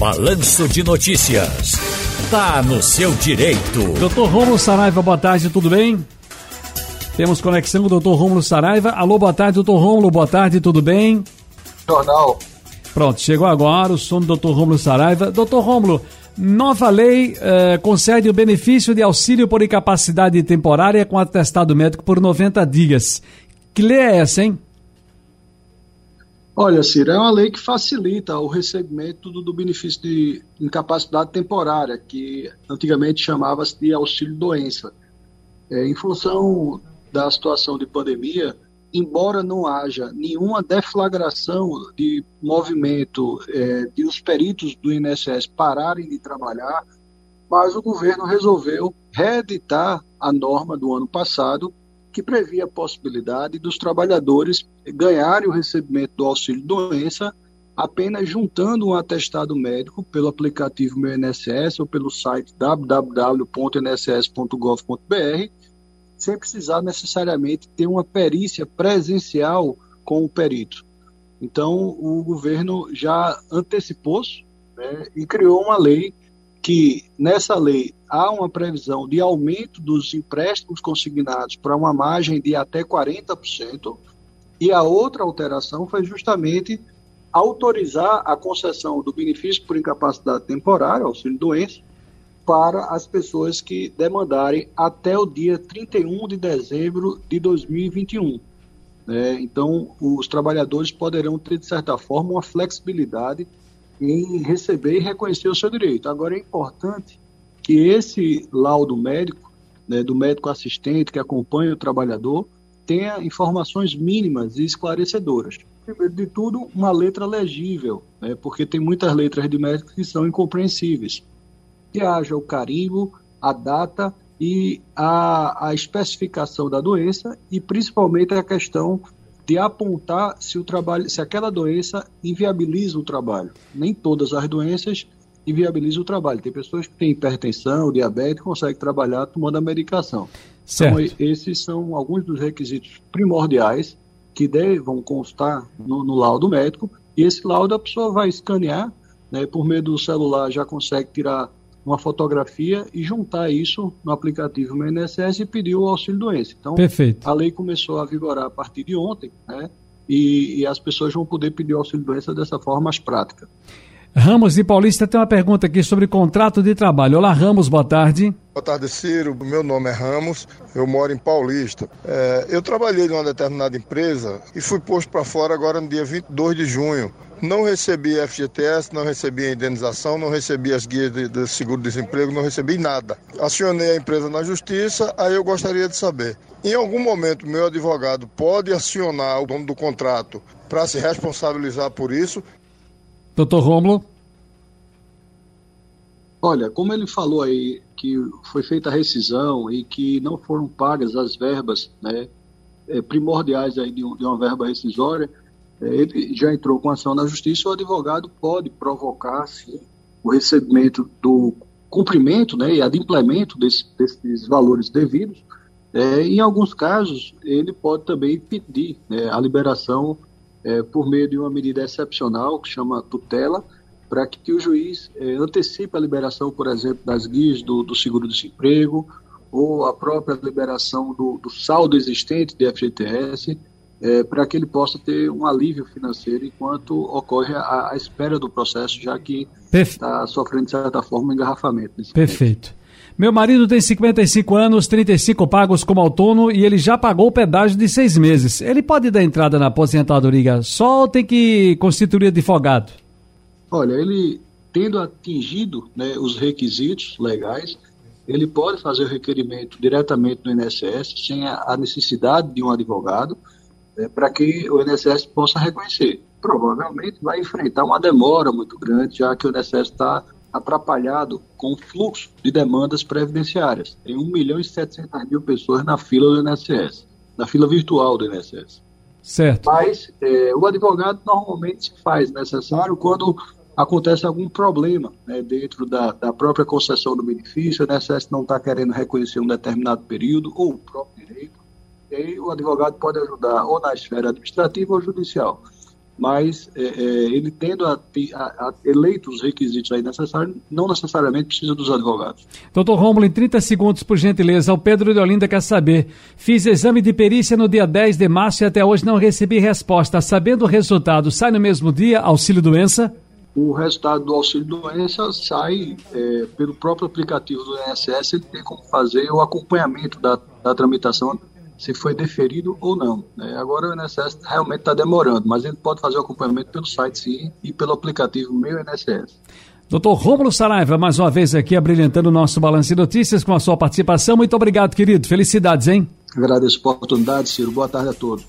Balanço de Notícias. Tá no seu direito. Doutor Romulo Saraiva, boa tarde, tudo bem? Temos conexão com o doutor Rômulo Saraiva. Alô, boa tarde, doutor Rômulo, boa tarde, tudo bem? Jornal. Pronto, chegou agora o som do doutor Rômulo Saraiva. Doutor Rômulo, nova lei eh, concede o benefício de auxílio por incapacidade temporária com atestado médico por 90 dias. Que lei é essa, hein? Olha, Ciro, é uma lei que facilita o recebimento do, do benefício de incapacidade temporária, que antigamente chamava-se de auxílio-doença. É, em função da situação de pandemia, embora não haja nenhuma deflagração de movimento é, de os peritos do INSS pararem de trabalhar, mas o governo resolveu reeditar a norma do ano passado que previa a possibilidade dos trabalhadores ganharem o recebimento do auxílio doença apenas juntando um atestado médico pelo aplicativo Meu INSS ou pelo site www.nss.gov.br, sem precisar necessariamente ter uma perícia presencial com o perito. Então, o governo já antecipou-se né, e criou uma lei que, nessa lei, há uma previsão de aumento dos empréstimos consignados para uma margem de até 40%, e a outra alteração foi justamente autorizar a concessão do benefício por incapacidade temporária, auxílio doença, para as pessoas que demandarem até o dia 31 de dezembro de 2021. É, então, os trabalhadores poderão ter, de certa forma, uma flexibilidade em receber e reconhecer o seu direito. Agora, é importante que esse laudo médico, né, do médico assistente que acompanha o trabalhador, tenha informações mínimas e esclarecedoras. Primeiro de tudo, uma letra legível, né, porque tem muitas letras de médicos que são incompreensíveis. Que haja o carimbo, a data e a, a especificação da doença e principalmente a questão de apontar se o trabalho, se aquela doença inviabiliza o trabalho. Nem todas as doenças inviabilizam o trabalho. Tem pessoas que têm hipertensão, diabetes, conseguem trabalhar tomando a medicação. Certo. Então, esses são alguns dos requisitos primordiais que devam constar no, no laudo médico. E esse laudo a pessoa vai escanear, né, por meio do celular já consegue tirar uma fotografia e juntar isso no aplicativo meu INSS e pedir o auxílio doença. Então, Perfeito. a lei começou a vigorar a partir de ontem, né? E, e as pessoas vão poder pedir o auxílio doença dessa forma mais prática. Ramos e Paulista tem uma pergunta aqui sobre contrato de trabalho. Olá, Ramos, boa tarde. Boa tarde, Ciro. Meu nome é Ramos, eu moro em Paulista. É, eu trabalhei em uma determinada empresa e fui posto para fora agora no dia 22 de junho. Não recebi FGTS, não recebi indenização, não recebi as guias de, de seguro-desemprego, não recebi nada. Acionei a empresa na justiça, aí eu gostaria de saber. Em algum momento, meu advogado pode acionar o dono do contrato para se responsabilizar por isso Doutor Romulo? Olha, como ele falou aí que foi feita a rescisão e que não foram pagas as verbas né, é, primordiais aí de, de, uma verba rescisória, é, ele já entrou com ação na justiça, o advogado pode provocar, sim, o recebimento do cumprimento né, e adimplemento desse, desses valores devidos. É, em alguns casos, ele pode também pedir né, a liberação é, por meio de uma medida excepcional que chama tutela, para que, que, o juiz é, antecipe a liberação, por exemplo, das guias do, do seguro-desemprego ou a própria liberação do, do saldo existente de FGTS, é, para que ele possa ter um alívio financeiro enquanto ocorre a, a espera do processo, já que está sofrendo, de certa forma, um engarrafamento. Perfeito. Momento. Meu marido tem 55 anos, 35 pagos como autônomo e ele já pagou o pedágio de seis meses. Ele pode dar entrada na aposentadoria só ou tem que constituir advogado? Olha, ele tendo atingido né, os requisitos legais, ele pode fazer o requerimento diretamente no INSS sem a necessidade de um advogado né, para que o INSS possa reconhecer. Provavelmente vai enfrentar uma demora muito grande, já que o INSS está atrapalhado com o fluxo de demandas previdenciárias. Tem 1 milhão e 700 mil pessoas na fila do INSS, na fila virtual do INSS. Certo. Mas é, o advogado normalmente se faz necessário quando acontece algum problema né, dentro da, da, própria concessão do benefício, o INSS não está querendo reconhecer um determinado período ou o próprio direito, e aí o advogado pode ajudar ou na esfera administrativa ou judicial. Mas é, é, ele tendo a, a, a eleito os requisitos aí necessários, não necessariamente precisa dos advogados. Doutor Romulo, em 30 segundos, por gentileza, o Pedro de Olinda quer saber. Fiz exame de perícia no dia 10 de março e até hoje não recebi resposta. Sabendo o resultado, sai no mesmo dia auxílio doença? O resultado do auxílio doença sai é, pelo próprio aplicativo do INSS, ele tem como fazer o acompanhamento da, da tramitação se foi deferido ou não. Né? Agora o INSS realmente está demorando, mas ele pode fazer o acompanhamento pelo site sim e pelo aplicativo Meu INSS. Doutor Rômulo Saraiva, mais uma vez aqui abrilhantando o nosso Balanço de Notícias com a sua participação. Muito obrigado, querido. Felicidades, hein? Agradeço a oportunidade, Ciro. Boa tarde a todos.